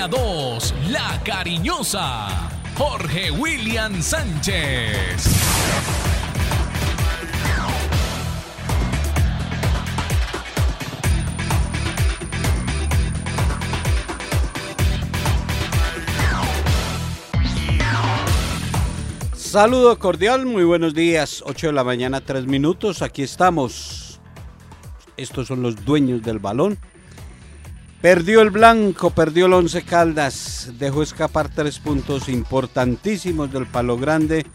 Antena 2, La Cariñosa, Jorge William Sánchez. Saludo cordial, muy buenos días. 8 de la mañana, 3 minutos. Aquí estamos. Estos son los dueños del balón. Perdió el blanco, perdió el Once Caldas. Dejó escapar tres puntos importantísimos del Palo Grande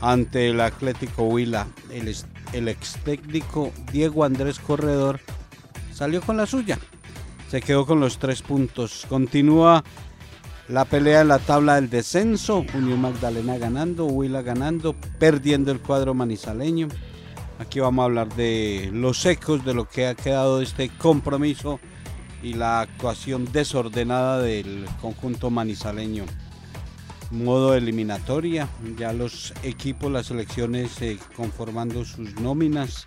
ante el Atlético Huila. El, el ex técnico Diego Andrés Corredor salió con la suya. Se quedó con los tres puntos. Continúa la pelea en la tabla del descenso, Unión Magdalena ganando, Huila ganando, perdiendo el cuadro manizaleño. Aquí vamos a hablar de los ecos de lo que ha quedado de este compromiso y la actuación desordenada del conjunto manizaleño. Modo eliminatoria, ya los equipos, las selecciones eh, conformando sus nóminas.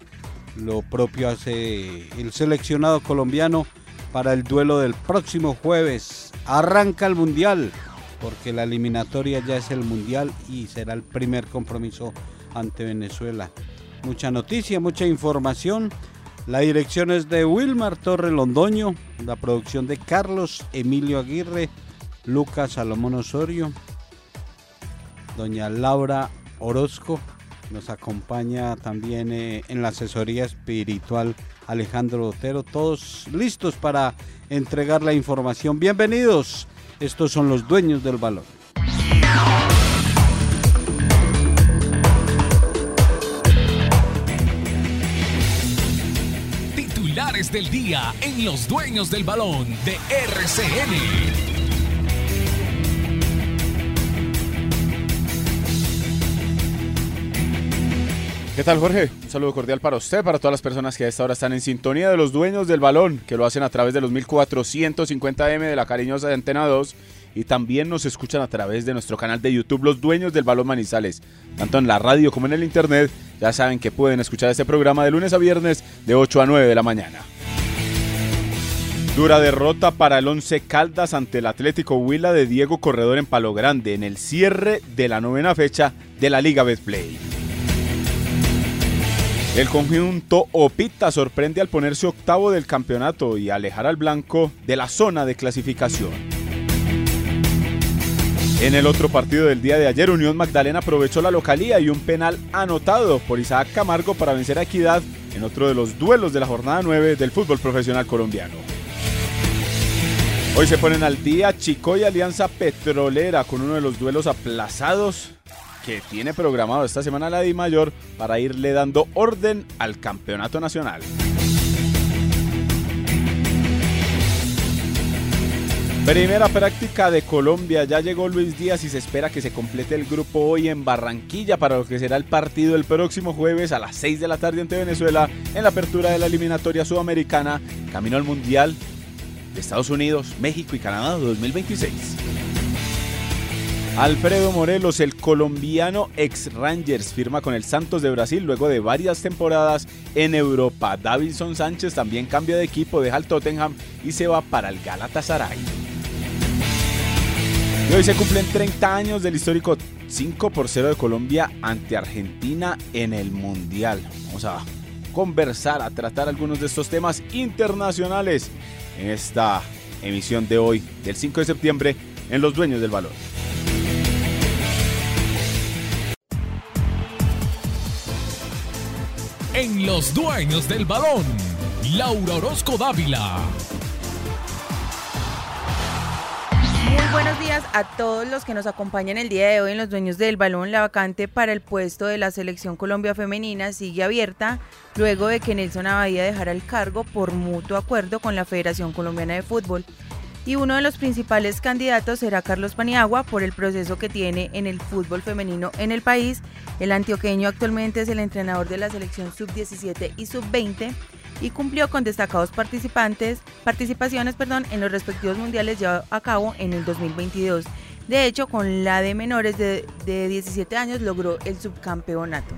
Lo propio hace el seleccionado colombiano para el duelo del próximo jueves. Arranca el Mundial, porque la eliminatoria ya es el Mundial y será el primer compromiso ante Venezuela. Mucha noticia, mucha información. La dirección es de Wilmar Torre Londoño, la producción de Carlos Emilio Aguirre, Lucas Salomón Osorio, doña Laura Orozco, nos acompaña también eh, en la asesoría espiritual Alejandro Otero, todos listos para entregar la información. Bienvenidos, estos son los dueños del balón. Titulares del día en los dueños del balón de RCN. ¿Qué tal Jorge? Un saludo cordial para usted, para todas las personas que a esta hora están en sintonía de los dueños del balón, que lo hacen a través de los 1450M de la cariñosa de Antena 2 y también nos escuchan a través de nuestro canal de YouTube Los Dueños del Balón Manizales, tanto en la radio como en el internet. Ya saben que pueden escuchar este programa de lunes a viernes de 8 a 9 de la mañana. Dura derrota para el Once Caldas ante el Atlético Huila de Diego Corredor en Palo Grande en el cierre de la novena fecha de la Liga Betplay. El conjunto Opita sorprende al ponerse octavo del campeonato y alejar al blanco de la zona de clasificación. En el otro partido del día de ayer, Unión Magdalena aprovechó la localía y un penal anotado por Isaac Camargo para vencer a Equidad en otro de los duelos de la jornada 9 del fútbol profesional colombiano. Hoy se ponen al día Chico y Alianza Petrolera con uno de los duelos aplazados que tiene programado esta semana la Di Mayor para irle dando orden al campeonato nacional. Primera práctica de Colombia, ya llegó Luis Díaz y se espera que se complete el grupo hoy en Barranquilla para lo que será el partido el próximo jueves a las 6 de la tarde ante Venezuela en la apertura de la eliminatoria sudamericana, camino al Mundial de Estados Unidos, México y Canadá 2026. Alfredo Morelos, el colombiano ex Rangers, firma con el Santos de Brasil luego de varias temporadas en Europa. Davidson Sánchez también cambia de equipo, deja el Tottenham y se va para el Galatasaray. Y hoy se cumplen 30 años del histórico 5 por 0 de Colombia ante Argentina en el Mundial. Vamos a conversar, a tratar algunos de estos temas internacionales en esta emisión de hoy, del 5 de septiembre, en Los Dueños del Valor. en Los Dueños del Balón, Laura Orozco Dávila. Muy buenos días a todos los que nos acompañan el día de hoy en Los Dueños del Balón. La vacante para el puesto de la Selección Colombia Femenina sigue abierta luego de que Nelson Abadía dejara el cargo por mutuo acuerdo con la Federación Colombiana de Fútbol y uno de los principales candidatos será Carlos Paniagua por el proceso que tiene en el fútbol femenino en el país. El antioqueño actualmente es el entrenador de la selección sub-17 y sub-20 y cumplió con destacados participantes, participaciones perdón, en los respectivos mundiales llevados a cabo en el 2022. De hecho, con la de menores de, de 17 años logró el subcampeonato.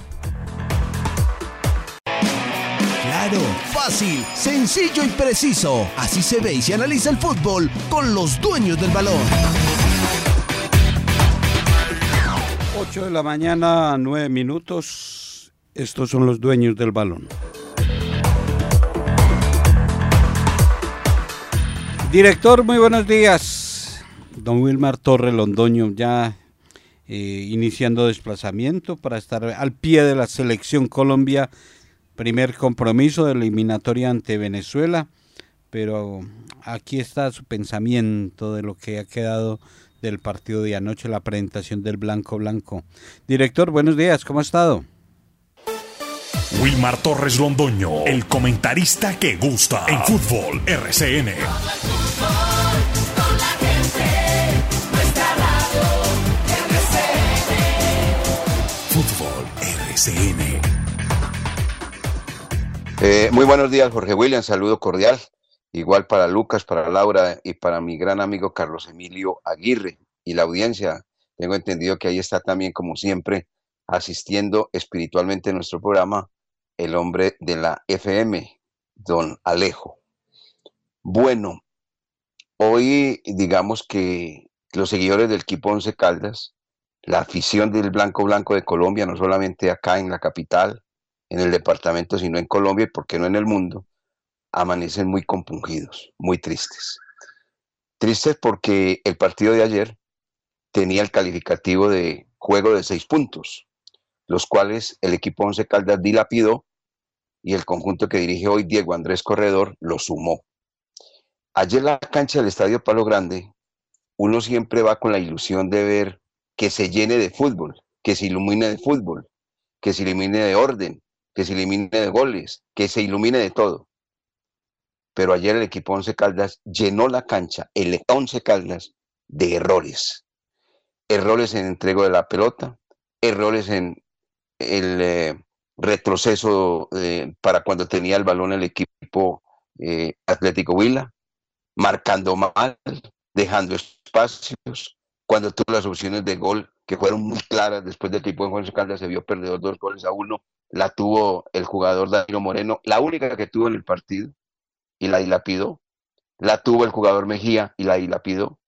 Claro, fácil, sencillo y preciso. Así se ve y se analiza el fútbol con los dueños del balón. 8 de la mañana, 9 minutos. Estos son los dueños del balón. Director, muy buenos días. Don Wilmar Torre Londoño, ya eh, iniciando desplazamiento para estar al pie de la selección Colombia. Primer compromiso de eliminatoria ante Venezuela. Pero aquí está su pensamiento de lo que ha quedado del partido de anoche, la presentación del Blanco Blanco. Director, buenos días, ¿cómo ha estado? Wilmar Torres Londoño, el comentarista que gusta en fútbol RCN. Eh, muy buenos días, Jorge William. Saludo cordial. Igual para Lucas, para Laura y para mi gran amigo Carlos Emilio Aguirre y la audiencia. Tengo entendido que ahí está también, como siempre, asistiendo espiritualmente a nuestro programa, el hombre de la FM, don Alejo. Bueno, hoy digamos que los seguidores del equipo Once Caldas, la afición del Blanco Blanco de Colombia, no solamente acá en la capital, en el departamento, sino en Colombia y por qué no en el mundo, amanecen muy compungidos, muy tristes. Tristes porque el partido de ayer tenía el calificativo de juego de seis puntos, los cuales el equipo Once Caldas dilapidó y el conjunto que dirige hoy Diego Andrés Corredor lo sumó. Ayer la cancha del Estadio Palo Grande, uno siempre va con la ilusión de ver que se llene de fútbol, que se ilumine de fútbol, que se ilumine de orden, que se ilumine de goles, que se ilumine de todo pero ayer el equipo Once Caldas llenó la cancha, el Once Caldas, de errores. Errores en entrego de la pelota, errores en el eh, retroceso eh, para cuando tenía el balón el equipo eh, Atlético Huila, marcando mal, dejando espacios. Cuando tuvo las opciones de gol que fueron muy claras después del equipo de Once Caldas se vio perdido dos goles a uno, la tuvo el jugador Danilo Moreno, la única que tuvo en el partido y la dilapidó. La tuvo el jugador Mejía y la dilapidó.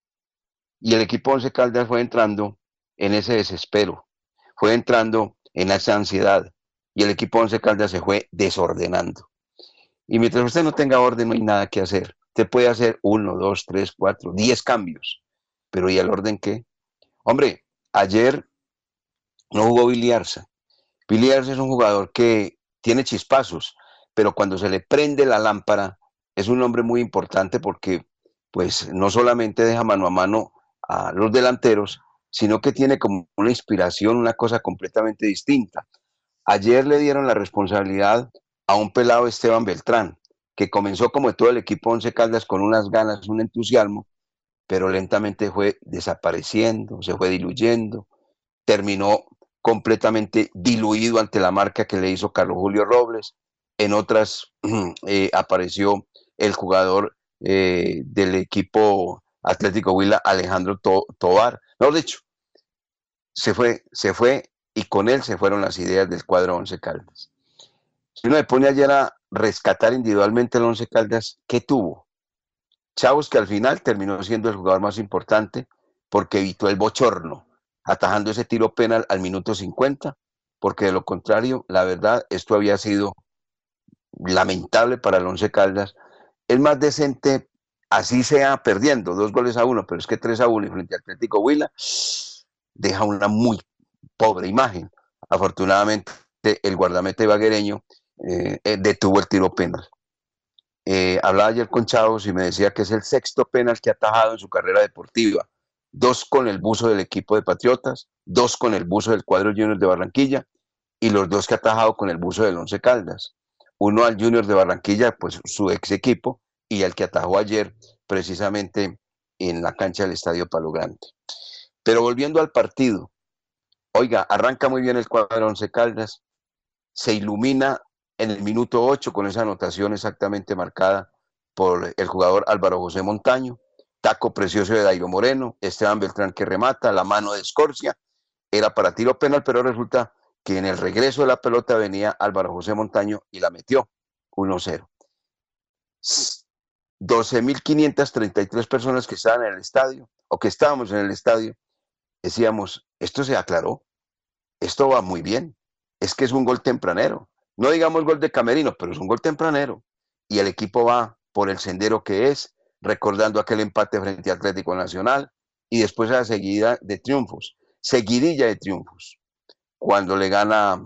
Y el equipo Once Caldas fue entrando en ese desespero, fue entrando en esa ansiedad y el equipo Once Caldas se fue desordenando. Y mientras usted no tenga orden, no hay nada que hacer. Usted puede hacer uno, dos, tres, cuatro, diez cambios. Pero ¿y el orden qué? Hombre, ayer no jugó Billy Arza. Billy Arza es un jugador que tiene chispazos, pero cuando se le prende la lámpara, es un hombre muy importante porque pues no solamente deja mano a mano a los delanteros, sino que tiene como una inspiración, una cosa completamente distinta. Ayer le dieron la responsabilidad a un pelado Esteban Beltrán, que comenzó como todo el equipo Once Caldas con unas ganas, un entusiasmo, pero lentamente fue desapareciendo, se fue diluyendo, terminó completamente diluido ante la marca que le hizo Carlos Julio Robles, en otras eh, apareció el jugador eh, del equipo Atlético Huila, Alejandro Tobar. Mejor dicho, se fue, se fue y con él se fueron las ideas del cuadro Once Caldas. Si uno me pone ayer a rescatar individualmente el Once Caldas, ¿qué tuvo? Chavos que al final terminó siendo el jugador más importante porque evitó el bochorno, atajando ese tiro penal al minuto 50, porque de lo contrario, la verdad, esto había sido lamentable para el Once Caldas es más decente, así sea perdiendo dos goles a uno, pero es que tres a uno y frente al Atlético Huila deja una muy pobre imagen. Afortunadamente, el guardamete baguereño eh, eh, detuvo el tiro penal. Eh, hablaba ayer con Chavos y me decía que es el sexto penal que ha atajado en su carrera deportiva. Dos con el buzo del equipo de Patriotas, dos con el buzo del cuadro Junior de Barranquilla y los dos que ha atajado con el buzo del Once Caldas uno al Junior de Barranquilla, pues su ex equipo, y el que atajó ayer precisamente en la cancha del Estadio Palo Grande. Pero volviendo al partido, oiga, arranca muy bien el cuadro Once Caldas, se ilumina en el minuto 8 con esa anotación exactamente marcada por el jugador Álvaro José Montaño, taco precioso de Dairo Moreno, Esteban Beltrán que remata, la mano de Escorcia, era para tiro penal, pero resulta que en el regreso de la pelota venía Álvaro José Montaño y la metió. 1-0. 12.533 personas que estaban en el estadio o que estábamos en el estadio, decíamos, esto se aclaró, esto va muy bien, es que es un gol tempranero, no digamos gol de camerino, pero es un gol tempranero y el equipo va por el sendero que es, recordando aquel empate frente a Atlético Nacional y después a la seguida de triunfos, seguidilla de triunfos, cuando le gana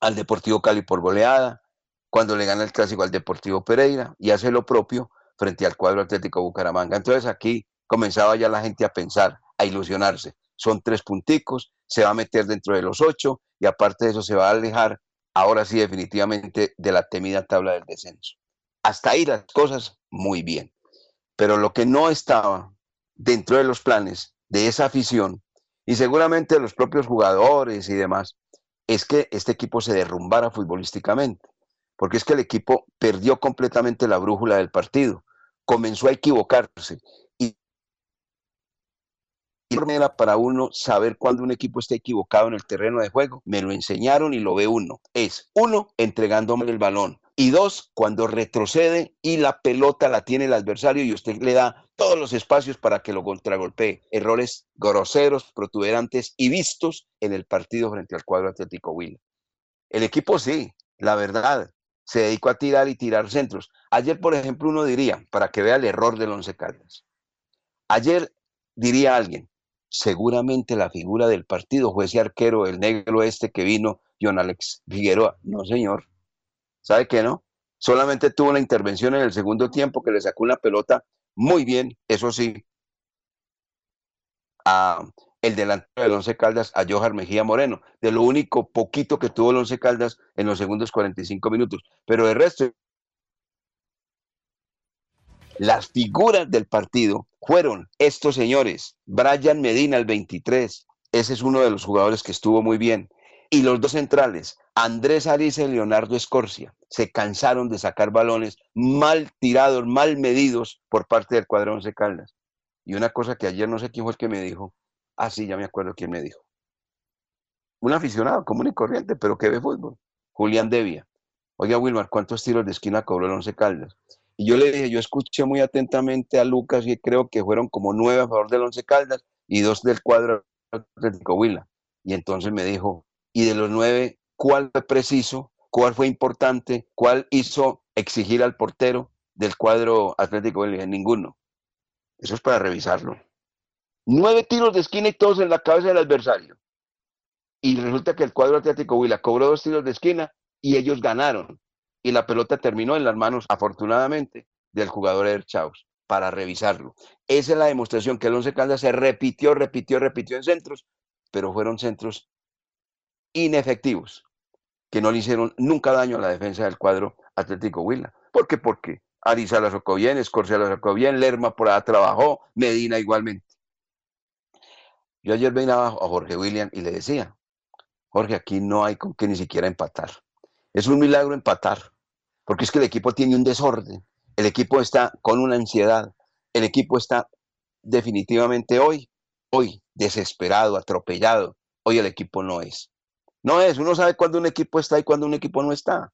al Deportivo Cali por goleada, cuando le gana el clásico al Deportivo Pereira y hace lo propio frente al cuadro Atlético Bucaramanga. Entonces aquí comenzaba ya la gente a pensar, a ilusionarse. Son tres punticos, se va a meter dentro de los ocho y aparte de eso se va a alejar ahora sí definitivamente de la temida tabla del descenso. Hasta ahí las cosas muy bien. Pero lo que no estaba dentro de los planes de esa afición y seguramente de los propios jugadores y demás, es que este equipo se derrumbara futbolísticamente, porque es que el equipo perdió completamente la brújula del partido, comenzó a equivocarse y manera para uno saber cuando un equipo está equivocado en el terreno de juego, me lo enseñaron y lo ve uno. Es uno, entregándome el balón. Y dos, cuando retrocede y la pelota la tiene el adversario y usted le da todos los espacios para que lo contragolpee. Errores groseros, protuberantes y vistos en el partido frente al cuadro Atlético Huila. El equipo sí, la verdad, se dedicó a tirar y tirar centros. Ayer, por ejemplo, uno diría, para que vea el error del Once Caldas. Ayer diría alguien, seguramente la figura del partido fue ese arquero, el negro este que vino, John Alex Figueroa. No, señor. ¿Sabe qué no? Solamente tuvo una intervención en el segundo tiempo que le sacó una pelota muy bien, eso sí, a el delantero del Once Caldas, a Johan Mejía Moreno, de lo único poquito que tuvo el Once Caldas en los segundos 45 minutos. Pero de resto, las figuras del partido fueron estos señores, Brian Medina, el 23, ese es uno de los jugadores que estuvo muy bien, y los dos centrales, Andrés Ariza y Leonardo Escorcia se cansaron de sacar balones mal tirados, mal medidos por parte del cuadro Once Caldas. Y una cosa que ayer no sé quién fue el que me dijo, ah, sí, ya me acuerdo quién me dijo. Un aficionado común y corriente, pero que ve fútbol, Julián Devia. Oiga, Wilmar, ¿cuántos tiros de esquina cobró el Once Caldas? Y yo le dije, yo escuché muy atentamente a Lucas y creo que fueron como nueve a favor del Once Caldas y dos del cuadro Atlético Huila. Y entonces me dijo, y de los nueve, cuál fue preciso, cuál fue importante, cuál hizo exigir al portero del cuadro Atlético de ninguno. Eso es para revisarlo. Nueve tiros de esquina y todos en la cabeza del adversario. Y resulta que el cuadro Atlético Huila cobró dos tiros de esquina y ellos ganaron. Y la pelota terminó en las manos, afortunadamente, del jugador Eder Chaus para revisarlo. Esa es la demostración que el Once Caldas se repitió, repitió, repitió en centros, pero fueron centros inefectivos que no le hicieron nunca daño a la defensa del cuadro Atlético Huila. ¿Por qué? Porque Ariza la sacó bien, Escorcia la sacó bien, Lerma por allá trabajó, Medina igualmente. Yo ayer venía a Jorge William y le decía, Jorge, aquí no hay con que ni siquiera empatar. Es un milagro empatar, porque es que el equipo tiene un desorden, el equipo está con una ansiedad, el equipo está definitivamente hoy, hoy desesperado, atropellado. Hoy el equipo no es. No es, uno sabe cuándo un equipo está y cuándo un equipo no está.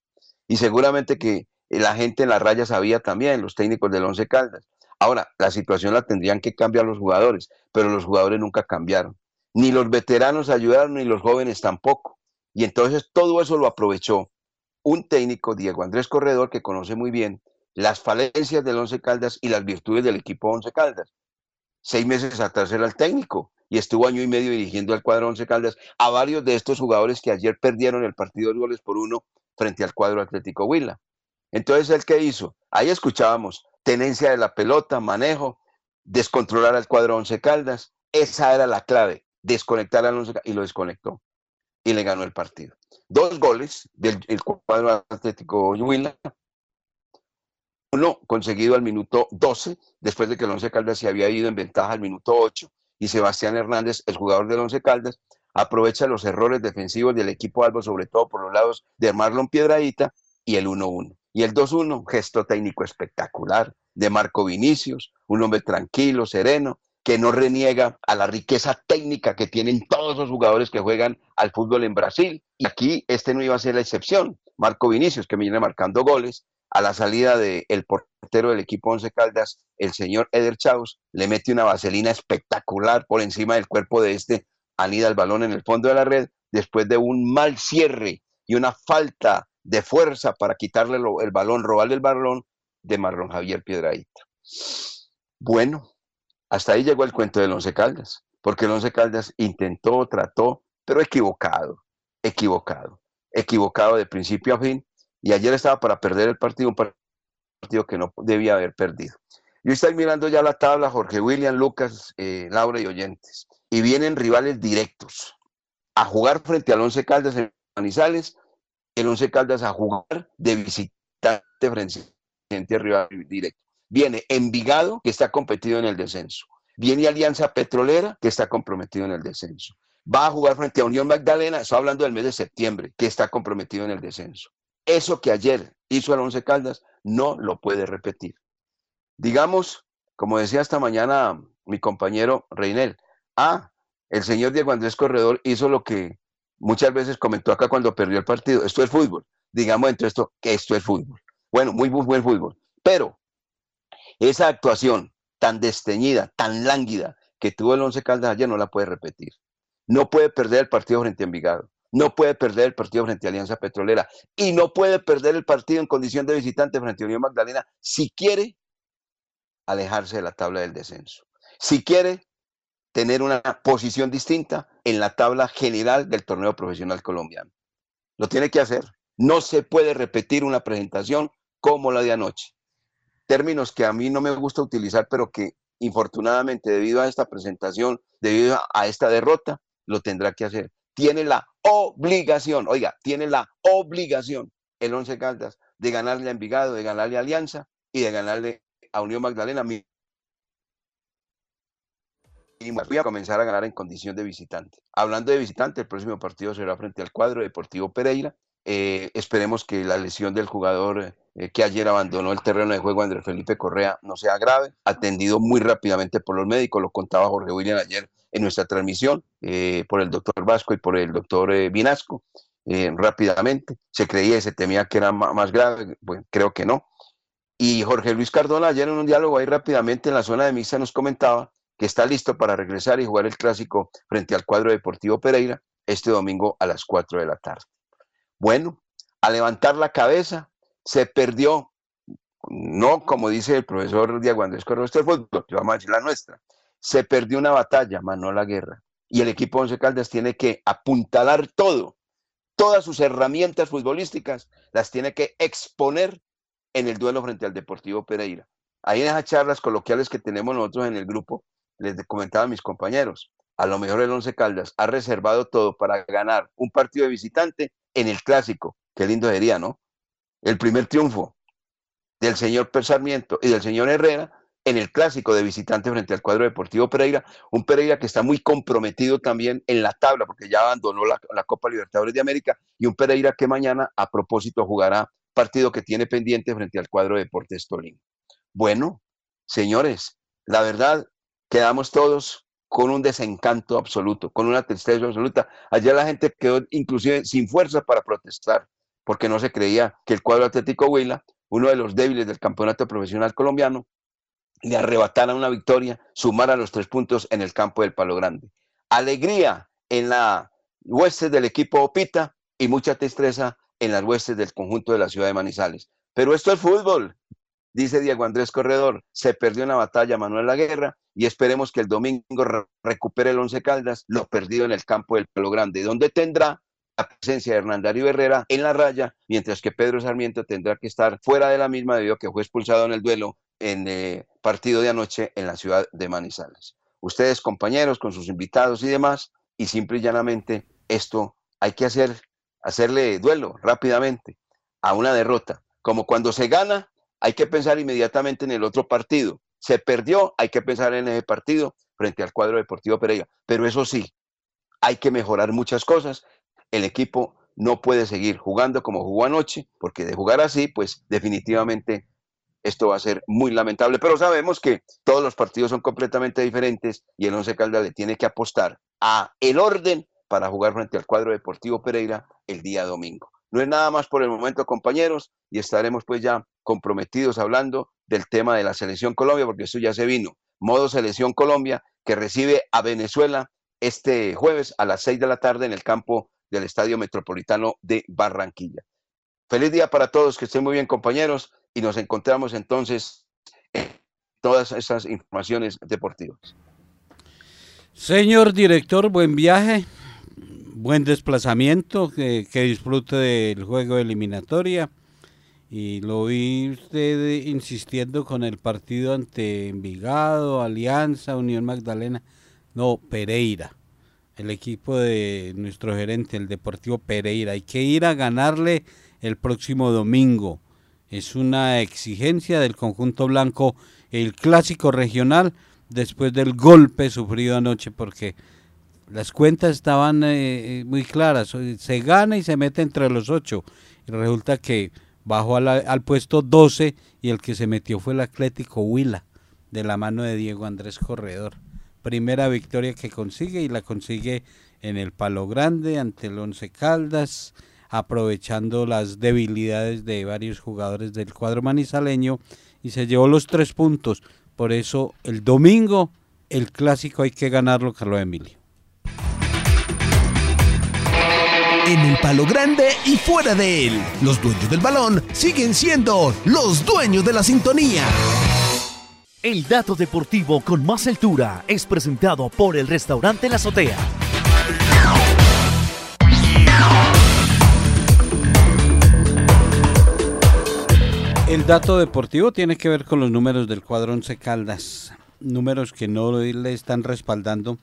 Y seguramente que la gente en la raya sabía también, los técnicos del Once Caldas. Ahora, la situación la tendrían que cambiar los jugadores, pero los jugadores nunca cambiaron. Ni los veteranos ayudaron, ni los jóvenes tampoco. Y entonces todo eso lo aprovechó un técnico, Diego Andrés Corredor, que conoce muy bien las falencias del Once Caldas y las virtudes del equipo Once Caldas. Seis meses atrás era el técnico, y estuvo año y medio dirigiendo al cuadro Once Caldas a varios de estos jugadores que ayer perdieron el partido de goles por uno frente al cuadro Atlético Huila. Entonces, ¿el qué hizo? Ahí escuchábamos tenencia de la pelota, manejo, descontrolar al cuadro Once Caldas. Esa era la clave, desconectar al Once Caldas y lo desconectó y le ganó el partido. Dos goles del cuadro Atlético Huila, uno conseguido al minuto 12, después de que el Once Caldas se había ido en ventaja al minuto 8, y Sebastián Hernández, el jugador del Once Caldas, aprovecha los errores defensivos del equipo Albo, sobre todo por los lados de Marlon Piedradita y el 1-1. Y el 2-1, gesto técnico espectacular de Marco Vinicius, un hombre tranquilo, sereno, que no reniega a la riqueza técnica que tienen todos los jugadores que juegan al fútbol en Brasil. Y aquí este no iba a ser la excepción, Marco Vinicius, que me viene marcando goles. A la salida del portero del equipo Once Caldas, el señor Eder Chaus, le mete una vaselina espectacular por encima del cuerpo de este, anida el balón en el fondo de la red, después de un mal cierre y una falta de fuerza para quitarle el balón, robarle el balón de Marlon Javier Piedradita. Bueno, hasta ahí llegó el cuento del Once Caldas, porque el Once Caldas intentó, trató, pero equivocado, equivocado, equivocado de principio a fin, y ayer estaba para perder el partido, un partido que no debía haber perdido. Yo estoy mirando ya la tabla, Jorge William, Lucas, eh, Laura y oyentes, y vienen rivales directos a jugar frente al Once Caldas en Manizales, el Once Caldas a jugar de visitante frente a rival directo. Viene Envigado, que está competido en el descenso. Viene Alianza Petrolera, que está comprometido en el descenso. Va a jugar frente a Unión Magdalena, estoy hablando del mes de septiembre, que está comprometido en el descenso. Eso que ayer hizo el Once Caldas no lo puede repetir. Digamos, como decía esta mañana mi compañero Reinel, ah, el señor Diego Andrés Corredor hizo lo que muchas veces comentó acá cuando perdió el partido. Esto es fútbol. Digamos entre esto que esto es fútbol. Bueno, muy buen fútbol. Pero esa actuación tan desteñida, tan lánguida que tuvo el Once Caldas ayer no la puede repetir. No puede perder el partido frente a Envigado. No puede perder el partido frente a Alianza Petrolera. Y no puede perder el partido en condición de visitante frente a Unión Magdalena si quiere alejarse de la tabla del descenso. Si quiere tener una posición distinta en la tabla general del torneo profesional colombiano. Lo tiene que hacer. No se puede repetir una presentación como la de anoche términos que a mí no me gusta utilizar, pero que infortunadamente debido a esta presentación, debido a esta derrota, lo tendrá que hacer. Tiene la obligación, oiga, tiene la obligación el Once Caldas de ganarle a Envigado, de ganarle a Alianza y de ganarle a Unión Magdalena. Y voy a comenzar a ganar en condición de visitante. Hablando de visitante, el próximo partido será frente al cuadro Deportivo Pereira. Eh, esperemos que la lesión del jugador eh, que ayer abandonó el terreno de juego Andrés Felipe Correa no sea grave, atendido muy rápidamente por los médicos, lo contaba Jorge William ayer en nuestra transmisión, eh, por el doctor Vasco y por el doctor eh, Vinasco, rápidamente. Se creía y se temía que era más grave, bueno, creo que no. Y Jorge Luis Cardona ayer en un diálogo ahí rápidamente en la zona de misa nos comentaba que está listo para regresar y jugar el clásico frente al cuadro deportivo Pereira este domingo a las 4 de la tarde. Bueno, a levantar la cabeza, se perdió, no como dice el profesor Diego Andrés Correa, este fútbol, vamos a decir la nuestra, se perdió una batalla, más la guerra. Y el equipo Once Caldas tiene que apuntalar todo, todas sus herramientas futbolísticas, las tiene que exponer en el duelo frente al Deportivo Pereira. Ahí en esas charlas coloquiales que tenemos nosotros en el grupo, les comentaba a mis compañeros, a lo mejor el Once Caldas ha reservado todo para ganar un partido de visitante en el clásico. Qué lindo sería, ¿no? el primer triunfo del señor Sarmiento y del señor Herrera en el clásico de visitante frente al cuadro deportivo Pereira, un Pereira que está muy comprometido también en la tabla porque ya abandonó la, Copa Libertadores de América y un Pereira que mañana a propósito jugará partido que tiene pendiente frente al cuadro de Deportes Tolima. Bueno, señores, la verdad, quedamos todos con un desencanto absoluto, con una tristeza absoluta. Ayer la gente quedó inclusive sin fuerza para protestar porque no se creía que el cuadro Atlético Huila, uno de los débiles del campeonato profesional colombiano, le arrebatara una victoria, sumara los tres puntos en el campo del Palo Grande. Alegría en la huestes del equipo Opita y mucha tristeza en las huestes del conjunto de la ciudad de Manizales. Pero esto es fútbol, dice Diego Andrés Corredor. Se perdió una batalla Manuel La Guerra y esperemos que el domingo recupere el Once Caldas lo perdido en el campo del Palo Grande, donde tendrá la presencia de Hernán Darío Herrera en la raya, mientras que Pedro Sarmiento tendrá que estar fuera de la misma debido a que fue expulsado en el duelo en eh, partido de anoche en la ciudad de Manizales. Ustedes, compañeros, con sus invitados y demás, y simple y llanamente esto hay que hacer, hacerle duelo rápidamente a una derrota. Como cuando se gana, hay que pensar inmediatamente en el otro partido. Se perdió, hay que pensar en ese partido frente al cuadro deportivo Pereira. Pero eso sí, hay que mejorar muchas cosas el equipo no puede seguir jugando como jugó anoche, porque de jugar así, pues definitivamente esto va a ser muy lamentable. Pero sabemos que todos los partidos son completamente diferentes y el Once Caldas le tiene que apostar a el orden para jugar frente al cuadro deportivo Pereira el día domingo. No es nada más por el momento, compañeros, y estaremos pues ya comprometidos hablando del tema de la selección Colombia, porque eso ya se vino. Modo selección Colombia, que recibe a Venezuela este jueves a las 6 de la tarde en el campo del Estadio Metropolitano de Barranquilla. Feliz día para todos, que estén muy bien compañeros y nos encontramos entonces en todas esas informaciones deportivas. Señor director, buen viaje, buen desplazamiento, que, disfrute del juego de eliminatoria. Y lo vi usted insistiendo con el partido ante Envigado, Alianza, Unión Magdalena. No, Pereira, el equipo de nuestro gerente, el Deportivo Pereira. Hay que ir a ganarle el próximo domingo. Es una exigencia del conjunto blanco, el clásico regional, después del golpe sufrido anoche, porque las cuentas estaban eh, muy claras. Se gana y se mete entre los ocho. Y resulta que bajó al, al puesto 12 y el que se metió fue el Atlético Huila, de la mano de Diego Andrés Corredor primera victoria que consigue y la consigue en el Palo Grande ante el Once Caldas, aprovechando las debilidades de varios jugadores del cuadro manizaleño y se llevó los tres puntos. Por eso el domingo el clásico hay que ganarlo, Carlos Emilio. En el palo grande y fuera de él, los dueños del balón siguen siendo los dueños de la sintonía. El dato deportivo con más altura es presentado por el restaurante La Azotea. El dato deportivo tiene que ver con los números del cuadro Once Caldas, números que no le están respaldando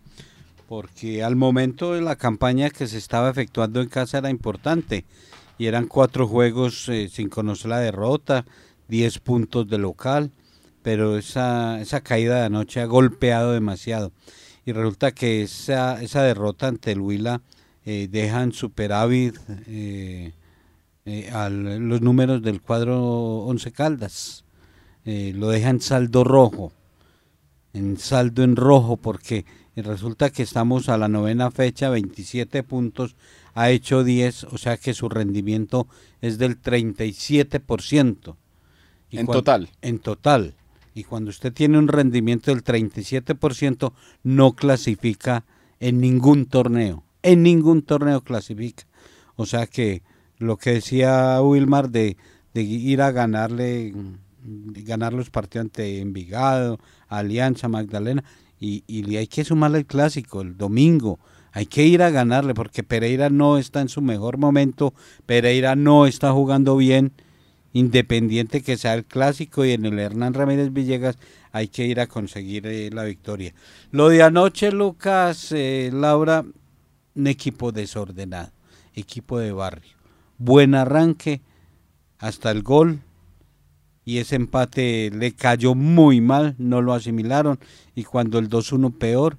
porque al momento de la campaña que se estaba efectuando en casa era importante y eran cuatro juegos eh, sin conocer la derrota, diez puntos de local pero esa, esa caída de anoche ha golpeado demasiado. Y resulta que esa, esa derrota ante el Huila eh, deja en superávit eh, eh, los números del cuadro Once Caldas. lo deja en saldo rojo, en saldo en rojo, porque resulta que estamos a la novena fecha, 27 puntos, ha hecho 10, o sea que su rendimiento es del 37%. Y en total. En total y cuando usted tiene un rendimiento del 37%, no clasifica en ningún torneo. En ningún torneo clasifica. O sea que lo que decía Wilmar de, de ir a ganarle, ganar los partidos ante Envigado, Alianza, Magdalena, y, hay que sumarle el clásico, el domingo. Hay que ir a ganarle porque Pereira no está en su mejor momento, Pereira no está jugando bien independiente que sea el clásico y en el Hernán Ramírez Villegas hay que ir a conseguir eh, la victoria. Lo de anoche, Lucas, eh, Laura, un equipo desordenado, equipo de barrio. Buen arranque hasta el gol y ese empate le cayó muy mal, no lo asimilaron y cuando el 2-1 peor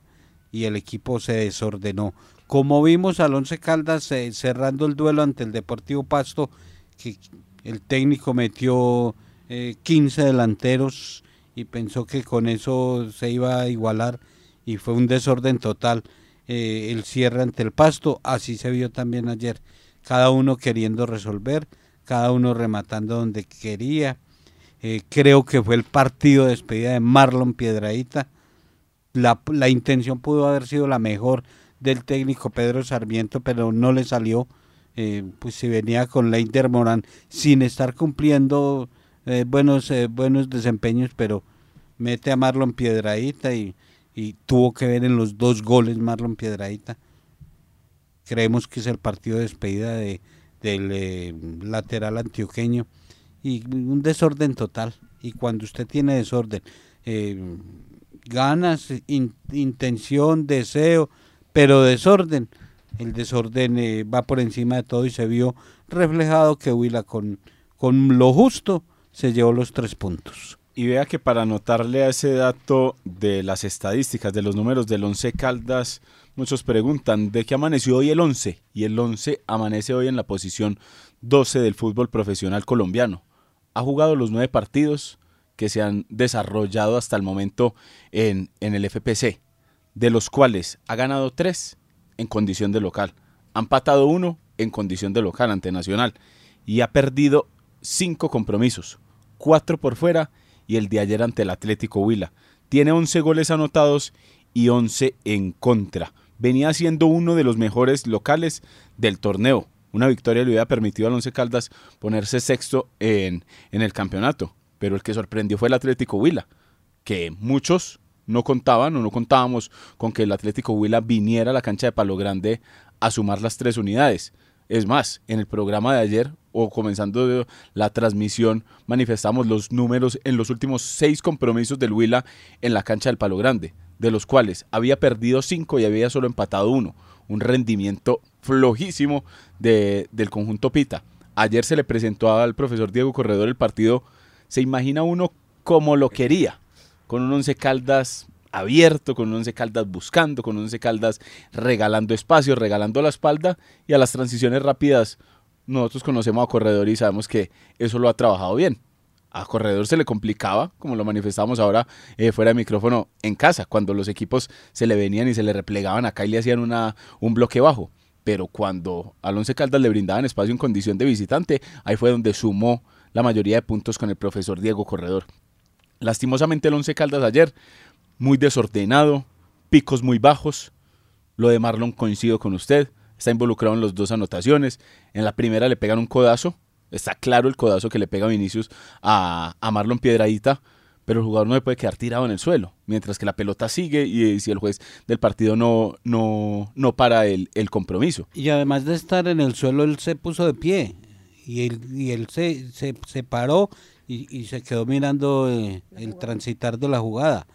y el equipo se desordenó. Como vimos al Once Caldas eh, cerrando el duelo ante el Deportivo Pasto, que el técnico metió 15 eh, delanteros y pensó que con eso se iba a igualar y fue un desorden total eh, el cierre ante el pasto, así se vio también ayer, cada uno queriendo resolver, cada uno rematando donde quería. Eh, creo que fue el partido de despedida de Marlon Piedradita. La, la intención pudo haber sido la mejor del técnico Pedro Sarmiento, pero no le salió eh, pues se venía con Leiter Morán sin estar cumpliendo eh, buenos, buenos desempeños, pero mete a Marlon Piedradita y, y, tuvo que ver en los dos goles Marlon Piedradita. Creemos que es el partido de despedida de, del lateral antioqueño y un desorden total. Y cuando usted tiene desorden, ganas, intención, deseo, pero desorden, el desorden eh, va por encima de todo y se vio reflejado que Huila con, con lo justo se llevó los tres puntos. Y vea que para anotarle a ese dato de las estadísticas, de los números del 11 Caldas, muchos preguntan, ¿de qué amaneció hoy el 11? Y el 11 amanece hoy en la posición 12 del fútbol profesional colombiano. Ha jugado los nueve partidos que se han desarrollado hasta el momento en, en el FPC, de los cuales ha ganado tres en condición de local. Han patado uno en condición de local ante Nacional y ha perdido cinco compromisos, cuatro por fuera y el de ayer ante el Atlético Huila. Tiene 11 goles anotados y 11 en contra. Venía siendo uno de los mejores locales del torneo. Una victoria le hubiera permitido al Once Caldas ponerse sexto en, en el campeonato. Pero el que sorprendió fue el Atlético Huila, que muchos no contaban o no contábamos con que el Atlético Huila viniera a la cancha de Palo Grande a sumar las tres unidades. Es más, en el programa de ayer o comenzando la transmisión manifestamos los números en los últimos seis compromisos del Huila en la cancha del Palo Grande, de los cuales había perdido cinco y había solo empatado uno. Un rendimiento flojísimo de, del conjunto Pita. Ayer se le presentó al profesor Diego Corredor el partido. Se imagina uno como lo quería, con un once caldas abierto, con un once caldas buscando, con un once caldas regalando espacio, regalando la espalda y a las transiciones rápidas. Nosotros conocemos a Corredor y sabemos que eso lo ha trabajado bien. A Corredor se le complicaba, como lo manifestamos ahora eh, fuera de micrófono en casa, cuando los equipos se le venían y se le replegaban acá y le hacían una, un bloque bajo. Pero cuando al Once Caldas le brindaban espacio en condición de visitante, ahí fue donde sumó la mayoría de puntos con el profesor Diego Corredor. Lastimosamente el Once Caldas ayer muy desordenado, picos muy bajos. Lo de Marlon coincido con usted, está involucrado en las dos anotaciones. En la primera le pegan un codazo, está claro el codazo que le pega Vinicius a, a Marlon Piedradita, pero el jugador no le puede quedar tirado en el suelo, mientras que la pelota sigue y, si el juez del partido no, no, no para el, el, compromiso. Y además de estar en el suelo, él se puso de pie y él, y él se, se, se paró y, y, se quedó mirando eh, el transitar de la jugada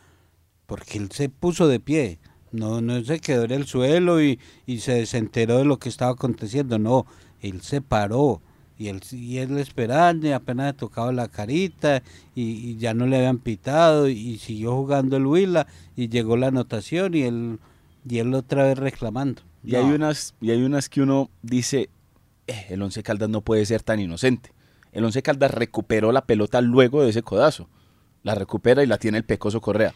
porque él se puso de pie, no, no se quedó en el suelo y, y se desenteró de lo que estaba aconteciendo, no, él se paró y él, y él esperando y apenas le tocaba la carita y, y, ya no le habían pitado y, siguió jugando el Huila y llegó la anotación y él, y él otra vez reclamando. Y, no. hay unas, y hay unas que uno dice, eh, el Once Caldas no puede ser tan inocente. El Once Caldas recuperó la pelota luego de ese codazo. La recupera y la tiene el Pecoso Correa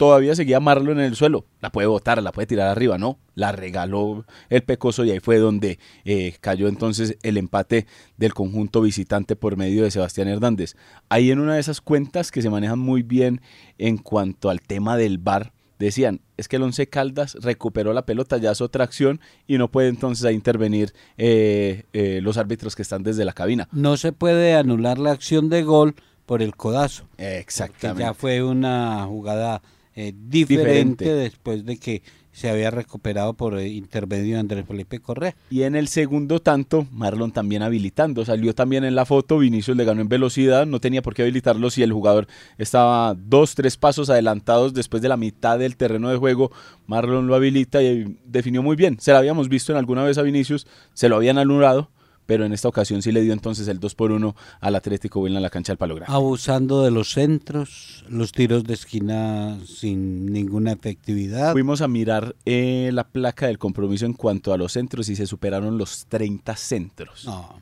todavía seguía Marlon en el suelo. La puede botar, la puede tirar arriba, no. La regaló el Pecoso y ahí fue donde eh, cayó entonces el empate del conjunto visitante por medio de Sebastián Hernández. Ahí en una de esas cuentas que se manejan muy bien en cuanto al tema del bar, decían, es que el Once Caldas recuperó la pelota, ya es otra acción y no puede entonces ahí intervenir eh, eh, los árbitros que están desde la cabina. No se puede anular la acción de gol por el codazo. Exactamente. Ya fue una jugada eh, diferente, diferente, después de que se había recuperado por eh, intermedio de Andrés Felipe Correa. Y en el segundo tanto, Marlon también habilitando, salió también en la foto, Vinicius le ganó en velocidad, no tenía por qué habilitarlo si el jugador estaba dos, tres pasos adelantados después de la mitad del terreno de juego, Marlon lo habilita y definió muy bien, se lo habíamos visto en alguna vez a Vinicius, se lo habían anulado, pero en esta ocasión sí le dio entonces el 2 por 1 al Atlético Huila en la cancha del Palo Grande. Abusando de los centros, los tiros de esquina sin ninguna efectividad. Fuimos a mirar eh, la placa del compromiso en cuanto a los centros y se superaron los 30 centros. No.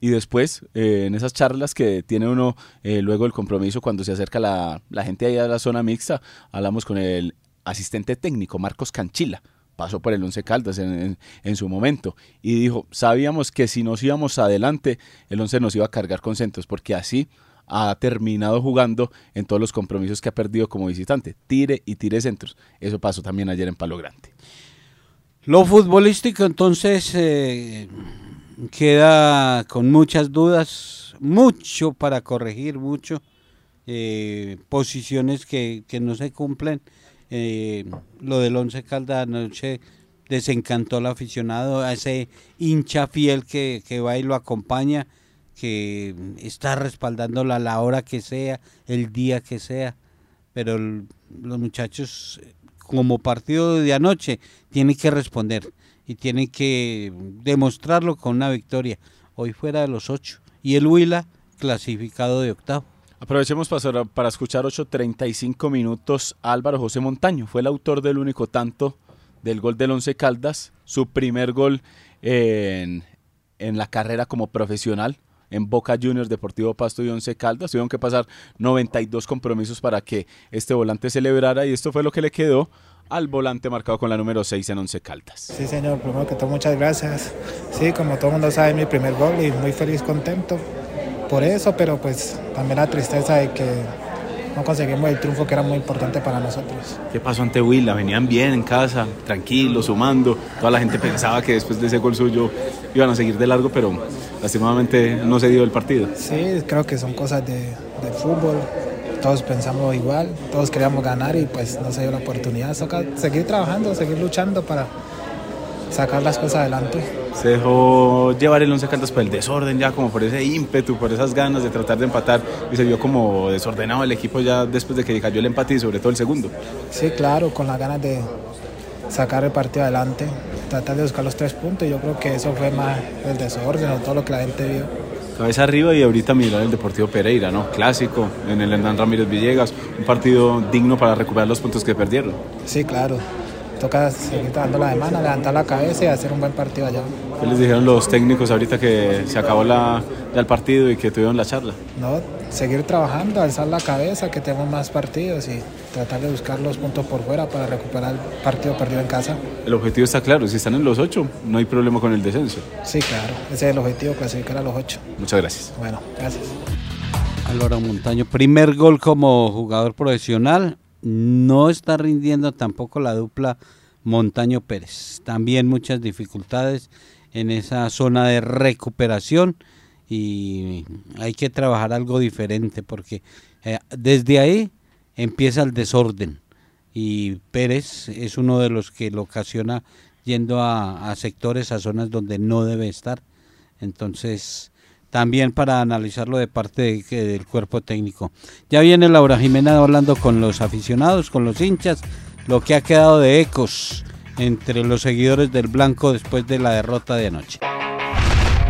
Y después, eh, en esas charlas que tiene uno eh, luego el compromiso cuando se acerca la, la gente ahí a la zona mixta, hablamos con el asistente técnico, Marcos Canchila pasó por el Once Caldas en, su momento y dijo, sabíamos que si nos íbamos adelante, el Once nos iba a cargar con centros, porque así ha terminado jugando en todos los compromisos que ha perdido como visitante, tire y tire centros. Eso pasó también ayer en Palo Grande. Lo futbolístico entonces eh, queda con muchas dudas, mucho para corregir, mucho, eh, posiciones que, que no se cumplen eh, lo del Once Caldas anoche desencantó al aficionado, a ese hincha fiel que, que, va y lo acompaña, que está respaldándola a la hora que sea, el día que sea. Pero los muchachos, como partido de anoche, tienen que responder y tienen que demostrarlo con una victoria. Hoy fuera de los ocho. Y el Huila clasificado de octavo. Aprovechemos para, escuchar 8.35 minutos Álvaro José Montaño. Fue el autor del único tanto del gol del Once Caldas, su primer gol en, en la carrera como profesional en Boca Juniors, Deportivo Pasto y Once Caldas. Tuvieron que pasar 92 compromisos para que este volante celebrara y esto fue lo que le quedó al volante marcado con la número 6 en Once Caldas. Sí, señor, primero que todo, muchas gracias. Sí, como todo el mundo sabe, mi primer gol y muy feliz, contento por eso, pero pues también la tristeza de que no conseguimos el triunfo que era muy importante para nosotros. ¿Qué pasó ante Huila? Venían bien en casa, tranquilos, sumando. Toda la gente pensaba que después de ese gol suyo iban a seguir de largo, pero lastimosamente no se dio el partido. Sí, creo que son cosas de, de fútbol. Todos pensamos igual, todos queríamos ganar y pues no se dio la oportunidad. Toca seguir trabajando, seguir luchando para sacar las cosas adelante. Se dejó llevar el Once Caldas por el desorden ya, como por ese ímpetu, por esas ganas de tratar de empatar y se vio como desordenado el equipo ya después de que cayó el empate y sobre todo el segundo. Sí, claro, con las ganas de sacar el partido adelante, tratar de buscar los tres puntos. Yo creo que eso fue más el desorden o todo lo que la gente vio. Cabeza arriba y ahorita mirar el Deportivo Pereira, ¿no? Clásico en el Hernán Ramírez Villegas, un partido digno para recuperar los puntos que perdieron. Sí, claro. Toca seguir dando la demanda, levantar la cabeza y hacer un buen partido allá. ¿Qué les dijeron los técnicos ahorita que se acabó la, ya el partido y que tuvieron la charla? No, seguir trabajando, alzar la cabeza, que tenemos más partidos y tratar de buscar los puntos por fuera para recuperar el partido perdido en casa. El objetivo está claro, si están en los ocho, no hay problema con el descenso. Sí, claro, ese es el objetivo, clasificar a los ocho. Muchas gracias. Bueno, gracias. Alora Montaño, primer gol como jugador profesional. No está rindiendo tampoco la dupla Montaño Pérez. También muchas dificultades en esa zona de recuperación y hay que trabajar algo diferente porque eh, desde ahí empieza el desorden y Pérez es uno de los que lo ocasiona yendo a, a sectores, a zonas donde no debe estar. Entonces, también para analizarlo de parte de- del cuerpo técnico. Ya viene Laura Jimena hablando con los aficionados, con los hinchas, lo que ha quedado de ecos entre los seguidores del Blanco después de la derrota de anoche.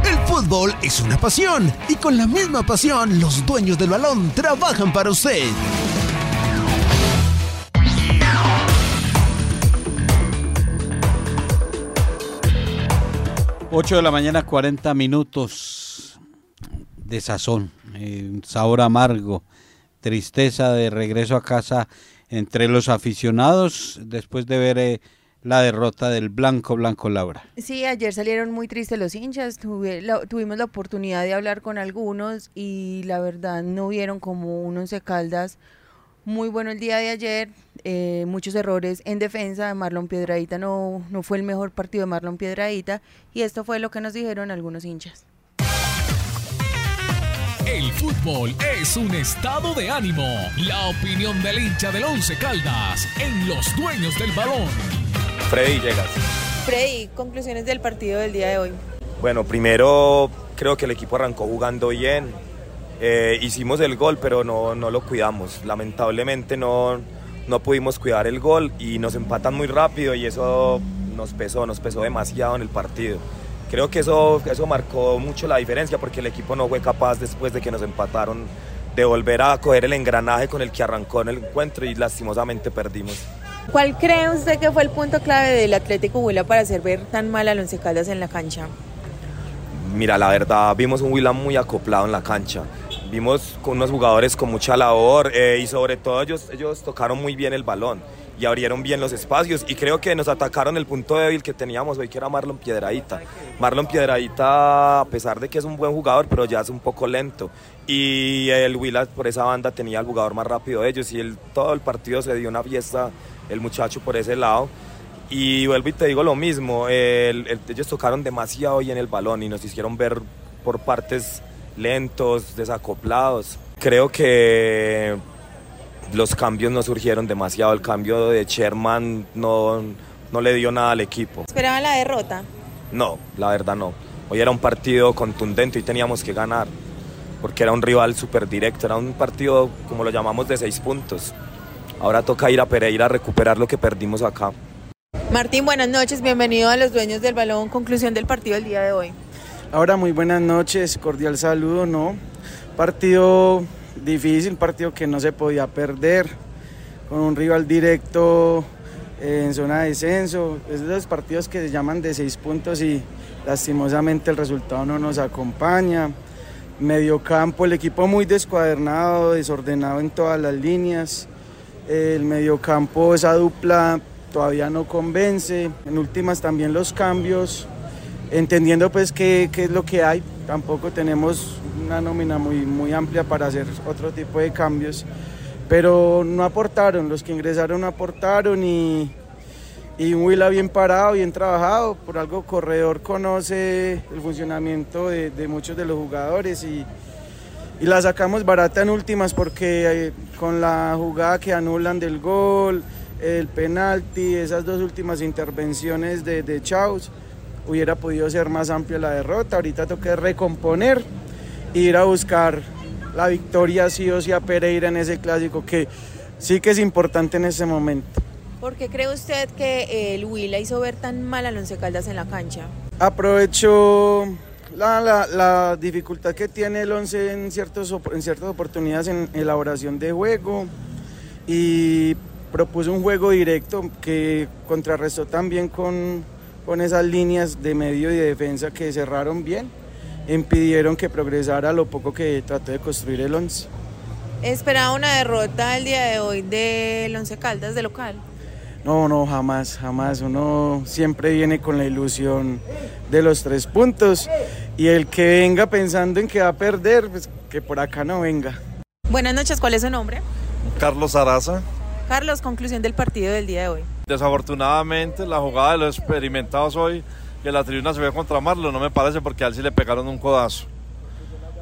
El fútbol es una pasión y con la misma pasión los dueños del balón trabajan para usted. 8 de la mañana, 40 minutos de sazón, eh, un sabor amargo, tristeza de regreso a casa entre los aficionados después de ver eh, la derrota del Blanco Blanco Laura. Sí, ayer salieron muy tristes los hinchas, tuve la- tuvimos la oportunidad de hablar con algunos y la verdad no vieron como un Once Caldas muy bueno el día de ayer, eh, muchos errores en defensa, Marlon Piedradita no, no fue el mejor partido de Marlon Piedradita y esto fue lo que nos dijeron algunos hinchas. El fútbol es un estado de ánimo. La opinión del hincha del Once Caldas en los dueños del balón. Freddy Llegas. Freddy, conclusiones del partido del día de hoy. Bueno, primero creo que el equipo arrancó jugando bien. Eh, hicimos el gol, pero no, no lo cuidamos. Lamentablemente no, no pudimos cuidar el gol y nos empatan muy rápido y eso nos pesó, nos pesó demasiado en el partido. Creo que eso, eso marcó mucho la diferencia porque el equipo no fue capaz después de que nos empataron de volver a coger el engranaje con el que arrancó en el encuentro y lastimosamente perdimos. ¿Cuál cree usted que fue el punto clave del Atlético Huila para hacer ver tan mal al Once Caldas en la cancha? Mira, la verdad, vimos un Huila muy acoplado en la cancha. Vimos con unos jugadores con mucha labor eh, y sobre todo ellos, ellos tocaron muy bien el balón y abrieron bien los espacios y creo que nos atacaron el punto débil que teníamos hoy que era Marlon Piedradita. Marlon Piedradita, a pesar de que es un buen jugador, pero ya es un poco lento y el Huila por esa banda tenía el jugador más rápido de ellos y todo el partido se dio una fiesta el muchacho por ese lado. Y vuelvo y te digo lo mismo, el- el- ellos tocaron demasiado bien el balón y nos hicieron ver por partes lentos, desacoplados. Creo que los cambios no surgieron demasiado, el cambio de Sherman no, no le dio nada al equipo. ¿Esperaban la derrota? No, la verdad no. Hoy era un partido contundente y teníamos que ganar, porque era un rival súper directo, era un partido, como lo llamamos, de seis puntos. Ahora toca ir a Pereira a recuperar lo que perdimos acá. Martín, buenas noches, bienvenido a los dueños del balón. Conclusión del partido del día de hoy. Ahora muy buenas noches, cordial saludo, ¿no? Partido difícil, partido que no se podía perder, con un rival directo eh, en zona de descenso. Es de los partidos que se llaman de seis puntos y lastimosamente el resultado no nos acompaña. Mediocampo, el equipo muy descuadernado, desordenado en todas las líneas. El mediocampo, esa dupla todavía no convence. En últimas también los cambios, entendiendo pues qué, qué es lo que hay. Tampoco tenemos una nómina muy, muy amplia para hacer otro tipo de cambios. Pero no aportaron, los que ingresaron aportaron y, y Huila bien parado, bien trabajado. Por algo Corredor conoce el funcionamiento de, de muchos de los jugadores y, y la sacamos barata en últimas porque eh, con la jugada que anulan del gol, el penalti, esas dos últimas intervenciones de, de Chaus, hubiera podido ser más amplia la derrota. Ahorita toca recomponer ir a buscar la victoria sí o sí a Pereira en ese clásico que sí que es importante en ese momento. ¿Por qué cree usted que el Huila hizo ver tan mal al Once Caldas en la cancha? Aprovecho la, la, la, dificultad que tiene el 11 en, ciertos, en ciertas oportunidades en elaboración de juego y propuso un juego directo que contrarrestó también con, con esas líneas de medio y de defensa que cerraron bien, impidieron que progresara lo poco que trató de construir el 11. ¿Esperaba una derrota el día de hoy del Once Caldas de local? No, no, jamás, jamás. Uno siempre viene con la ilusión de los tres puntos y el que venga pensando en que va a perder, pues que por acá no venga. Buenas noches, ¿cuál es su nombre? Carlos Araza. Carlos, conclusión del partido del día de hoy. Desafortunadamente, la jugada de los experimentados hoy, que la tribuna se ve contra Marlo, no me parece porque a él sí le pegaron un codazo.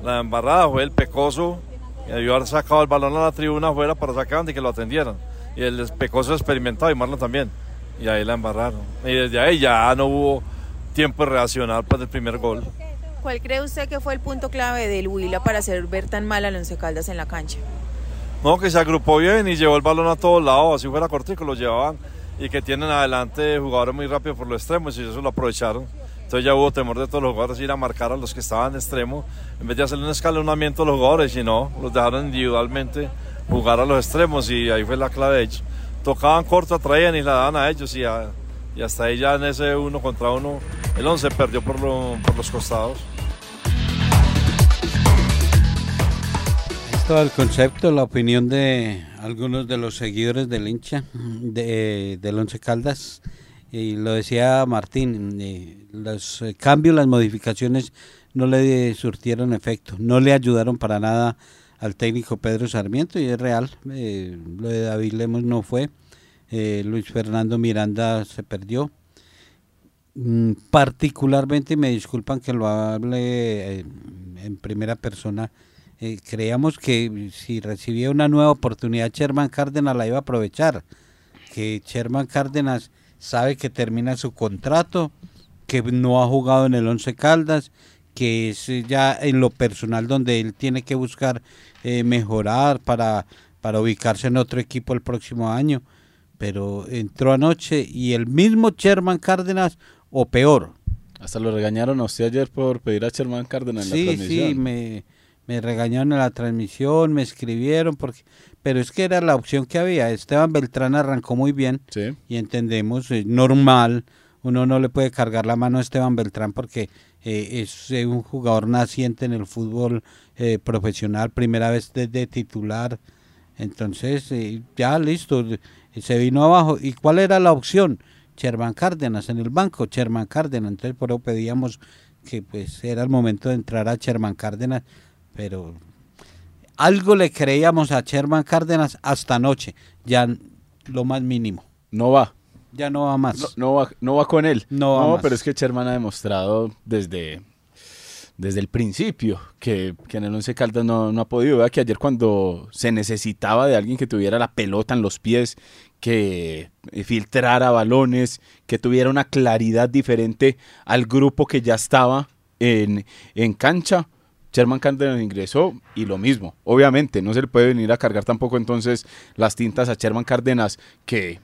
La embarrada fue el pecoso, que debió haber sacado el balón a la tribuna afuera para sacar y que lo atendieran y el pecoso experimentado y Marlon también. Y ahí la embarraron. Y desde ahí ya no hubo tiempo de reaccionar para el primer gol. ¿Cuál cree usted que fue el punto clave del Huila para hacer ver tan mal al Once Caldas en la cancha? No, que se agrupó bien y llevó el balón a todos lados, así fuera cortico, lo llevaban y que tienen adelante jugadores muy rápidos por los extremos y eso lo aprovecharon. Entonces ya hubo temor de todos los jugadores ir a marcar a los que estaban de extremo en vez de hacerle un escalonamiento a los jugadores, y no, los dejaron individualmente jugar a los extremos y ahí fue la clave de ellos. Tocaban corto, traían y la daban a ellos y hasta ahí ya en ese uno contra uno el 11 perdió por, lo, por los costados. Esto el concepto, la opinión de algunos de los seguidores del hincha de, del Once Caldas. Y lo decía Martín, eh, los cambios, las modificaciones no le surtieron efecto, no le ayudaron para nada al técnico Pedro Sarmiento y es real, eh, lo de David Lemos no fue, eh, Luis Fernando Miranda se perdió. Mm, particularmente, me disculpan que lo hable eh, en primera persona, creíamos que si recibía una nueva oportunidad Sherman Cárdenas la iba a aprovechar, que Sherman Cárdenas sabe que termina su contrato, que no ha jugado en el Once Caldas, que es ya en lo personal donde él tiene que buscar eh, mejorar para, para ubicarse en otro equipo el próximo año. Pero entró anoche y el mismo Sherman Cárdenas, o peor. Hasta lo regañaron a usted ayer por pedir a Sherman Cárdenas en la transmisión. Sí, me, me regañaron en la transmisión, me escribieron, porque pero es que era la opción que había. Esteban Beltrán arrancó muy bien y entendemos, es normal, uno no le puede cargar la mano a Esteban Beltrán porque eh, es un jugador naciente en el fútbol eh, profesional, primera vez desde titular. Entonces, eh, ya listo, se vino abajo. ¿Y cuál era la opción? Sherman Cárdenas en el banco, Sherman Cárdenas. Entonces, por eso pedíamos que pues era el momento de entrar a Sherman Cárdenas, pero algo le creíamos a Sherman Cárdenas hasta anoche, ya lo más mínimo. No va. Ya no va más. No, va, no va con él. No, pero es que Sherman ha demostrado desde, desde el principio que, en el Once Caldas no, no ha podido. Vea que ayer cuando se necesitaba de alguien que tuviera la pelota en los pies, que filtrara balones, que tuviera una claridad diferente al grupo que ya estaba en, en cancha, Sherman Cárdenas ingresó y lo mismo. Obviamente, no se le puede venir a cargar tampoco entonces las tintas a Sherman Cárdenas, que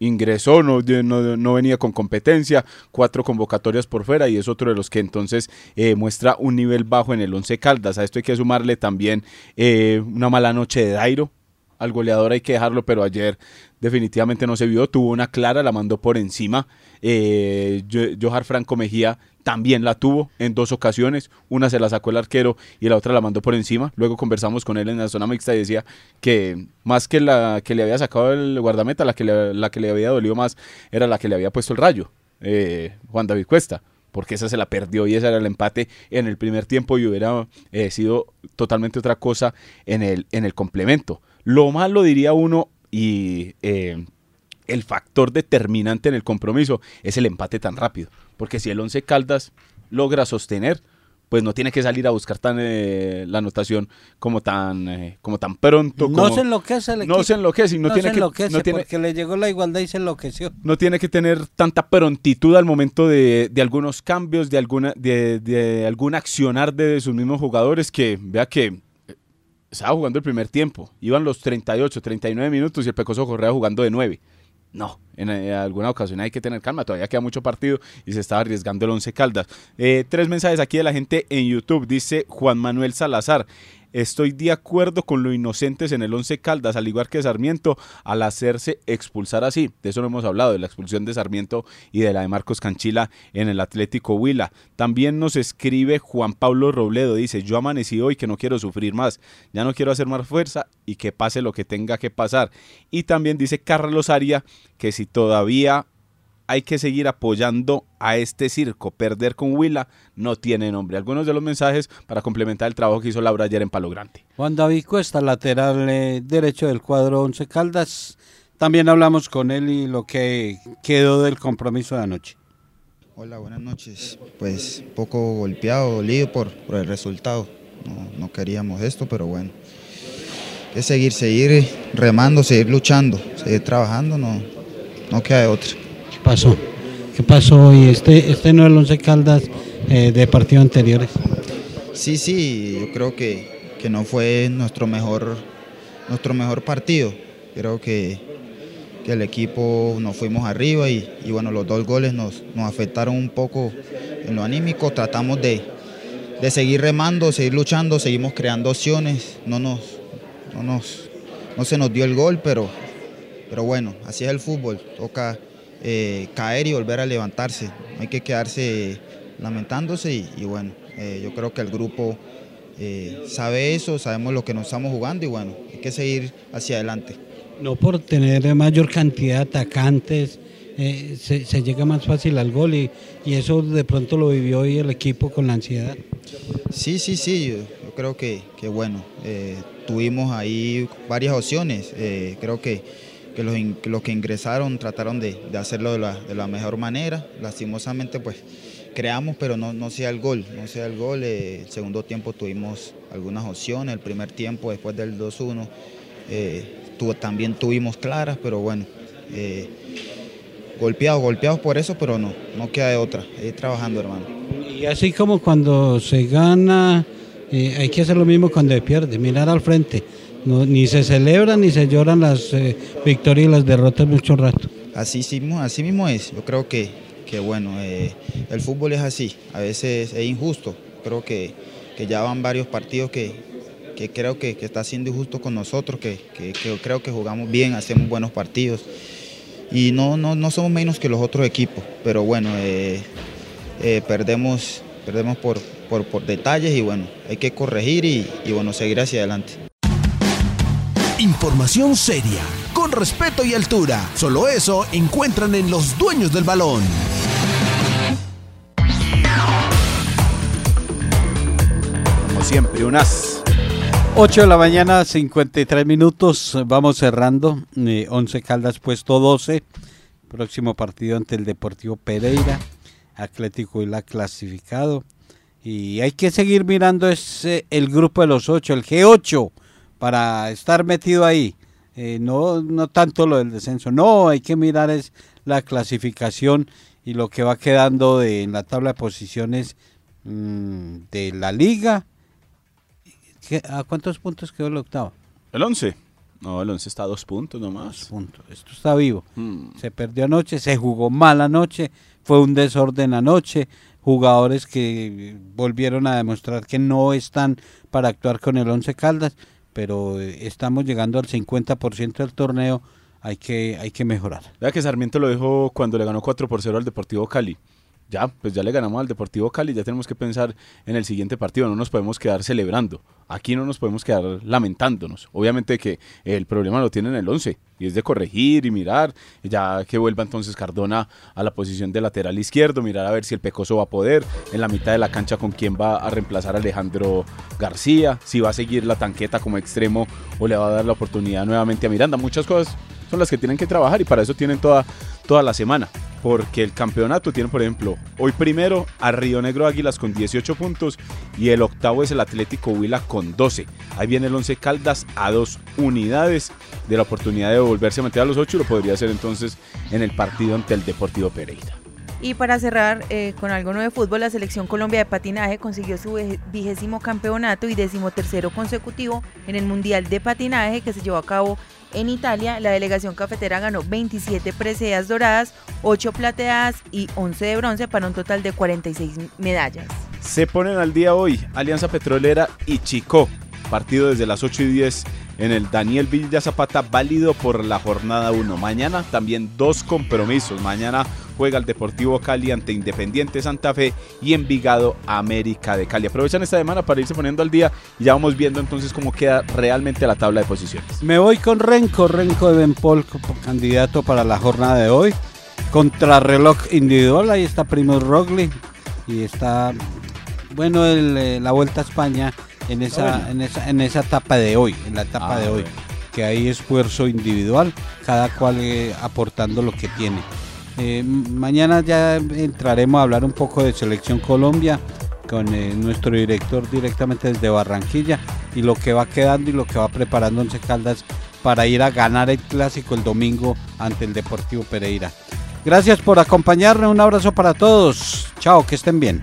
ingresó, no, no, venía con competencia, cuatro convocatorias por fuera y es otro de los que entonces eh, muestra un nivel bajo en el once Caldas. A esto hay que sumarle también eh, una mala noche de Dairo. Al goleador hay que dejarlo, pero ayer definitivamente no se vio. Tuvo una clara, la mandó por encima. Eh, Johar Franco Mejía también la tuvo en dos ocasiones. Una se la sacó el arquero y la otra la mandó por encima. Luego conversamos con él en la zona mixta y decía que más que la que le había sacado el guardameta, la que le, la que le había dolido más era la que le había puesto el rayo, eh, Juan David Cuesta. Porque esa se la perdió y ese era el empate en el primer tiempo y hubiera eh, sido totalmente otra cosa en el, en el complemento. Lo malo diría uno y eh, el factor determinante en el compromiso es el empate tan rápido. Porque si el Once Caldas logra sostener, pues no tiene que salir a buscar tan eh, la anotación como tan eh, como tan pronto. No como- se enloquece el No equipo. se enloquece no, No tiene se que enloquece no tiene, porque le llegó la igualdad y se enloqueció. no tiene que tener tanta prontitud al momento de, de algunos cambios, de alguna de, de algún accionar de sus mismos jugadores que vea que eh, estaba jugando el primer tiempo, iban los 38, 39 minutos y el Pecoso Correa jugando de 9. No, en, eh, alguna ocasión hay que tener calma, todavía queda mucho partido y se estaba arriesgando el Once Caldas. Eh, tres mensajes aquí de la gente en YouTube, dice Juan Manuel Salazar. Estoy de acuerdo con lo inocentes en el Once Caldas, al igual que Sarmiento, al hacerse expulsar así. De eso no hemos hablado, de la expulsión de Sarmiento y de la de Marcos Canchila en el Atlético Huila. También nos escribe Juan Pablo Robledo, dice, yo amanecí hoy que no quiero sufrir más, ya no quiero hacer más fuerza y que pase lo que tenga que pasar. Y también dice Carlos Aria que si todavía hay que seguir apoyando a este circo. Perder con Huila no tiene nombre. Algunos de los mensajes para complementar el trabajo que hizo Laura ayer en Palo Grande. Juan David Cuesta, lateral eh, derecho del cuadro Once Caldas. También hablamos con él y lo que quedó del compromiso de anoche. Hola, buenas noches. Pues un poco golpeado, dolido por, por el resultado. No, no queríamos esto, pero bueno. Hay que seguir, seguir remando, seguir luchando, seguir trabajando, no, no queda de otra. ¿Qué pasó? ¿Qué pasó hoy? Este, este no es el Once Caldas eh, de partidos anteriores. Sí, sí, yo creo que, que no fue nuestro mejor, nuestro mejor partido. Creo que, que el equipo nos fuimos arriba y, y bueno, los dos goles nos, nos afectaron un poco en lo anímico. Tratamos de, de seguir remando, seguir luchando, seguimos creando opciones. No nos, no nos, no se nos dio el gol, pero, pero bueno, así es el fútbol. Toca eh, caer y volver a levantarse. No hay que quedarse lamentándose y, y bueno, eh, yo creo que el grupo eh, sabe eso, sabemos lo que nos estamos jugando y bueno, hay que seguir hacia adelante. No por tener mayor cantidad de atacantes, eh, se, se llega más fácil al gol y, y eso de pronto lo vivió hoy el equipo con la ansiedad. Sí, sí, sí, yo, yo creo que, que bueno, eh, tuvimos ahí varias opciones, eh, creo que, que los, los que ingresaron trataron de, hacerlo de la, mejor manera, lastimosamente pues creamos pero no, no sea el gol, no sea el gol, eh, el segundo tiempo tuvimos algunas opciones, el primer tiempo después del 2-1 eh, también tuvimos claras, pero bueno, eh, golpeados, golpeados por eso, pero no, no queda de otra, ir trabajando hermano. Y así como cuando se gana, hay que hacer lo mismo cuando se pierde, mirar al frente. No, ni se celebran ni se lloran las eh, victorias y las derrotas mucho rato. Así, así mismo es. Yo creo que, que bueno, eh, el fútbol es así. A veces es injusto. Creo que, que ya van varios partidos que, que creo que, que está siendo injusto con nosotros, que, que- creo que jugamos bien, hacemos buenos partidos. Y no, no, no somos menos que los otros equipos. Pero bueno, eh, perdemos, perdemos por, por, por detalles y bueno, hay que corregir y, y bueno, seguir hacia adelante. Información seria, con respeto y altura. Solo eso encuentran en los dueños del balón. Como siempre, unas 8 de la mañana, 53 minutos. Vamos cerrando. Eh, 11 Caldas puesto 12. Próximo partido ante el Deportivo Pereira. Atlético Huila clasificado. Y hay que seguir mirando ese, el grupo de los 8, el G8, para estar metido ahí. Eh, no, no tanto lo del descenso. No, hay que mirar es la clasificación y lo que va quedando de, en la tabla de posiciones mm, de la liga ¿Qué- ¿A cuántos puntos quedó el octavo? ¿El 11? No, el 11 está a dos puntos nomás. puntos. Esto está vivo. Mm. Se perdió anoche, se jugó mal anoche, fue un desorden anoche. Jugadores que volvieron a demostrar que no están para actuar con el Once Caldas, pero eh, estamos llegando al 50% del torneo. Hay que, hay que mejorar. Vea que Sarmiento lo dijo cuando le ganó 4 por 0 al Deportivo Cali. Ya, pues ya le ganamos al Deportivo Cali, ya tenemos que pensar en el siguiente partido, no nos podemos quedar celebrando, aquí no nos podemos quedar lamentándonos. Obviamente que el problema lo tiene en el 11 y es de corregir y mirar, ya que vuelva entonces Cardona a la posición de lateral izquierdo, mirar a ver si el Pecoso va a poder, en la mitad de la cancha con quién va a reemplazar a Alejandro García, si va a seguir la tanqueta como extremo o le va a dar la oportunidad nuevamente a Miranda, muchas cosas son las que tienen que trabajar y para eso tienen toda, toda la semana porque el campeonato tiene, por ejemplo, hoy primero a Río Negro Águilas con 18 puntos y el octavo es el Atlético Huila con 12. Ahí viene el Once Caldas a dos unidades de la oportunidad de volverse a meter a los 8 y lo podría hacer entonces en el partido ante el Deportivo Pereira. Y para cerrar eh, con algo nuevo de fútbol, la selección Colombia de patinaje consiguió su vigésimo campeonato y decimotercero consecutivo en el Mundial de Patinaje que se llevó a cabo en Italia. La delegación cafetera ganó 27 preseas doradas, 8 plateadas y 11 de bronce para un total de 46 medallas. Se ponen al día hoy Alianza Petrolera y Chico. Partido desde las 8 y 10 en el Daniel Villa Zapata, válido por la jornada 1. Mañana también dos compromisos. Mañana juega el Deportivo Cali ante Independiente Santa Fe y Envigado América de Cali. Aprovechan esta semana para irse poniendo al día y ya vamos viendo entonces cómo queda realmente la tabla de posiciones. Me voy con Renco, Renco de Benpol, candidato para la jornada de hoy. Contrarreloj individual, ahí está Primo Rogli y está, bueno, eh, la Vuelta a España en esa, en esa, en esa etapa de hoy, en la etapa de ah, hoy, que hay esfuerzo individual, cada cual eh, aportando lo que tiene. Eh, mañana ya entraremos a hablar un poco de Selección Colombia con eh, nuestro director directamente desde Barranquilla y lo que va quedando y lo que va preparando Once Caldas para ir a ganar el clásico el domingo ante el Deportivo Pereira. Gracias por acompañarme, un abrazo para todos. Chao, que estén bien.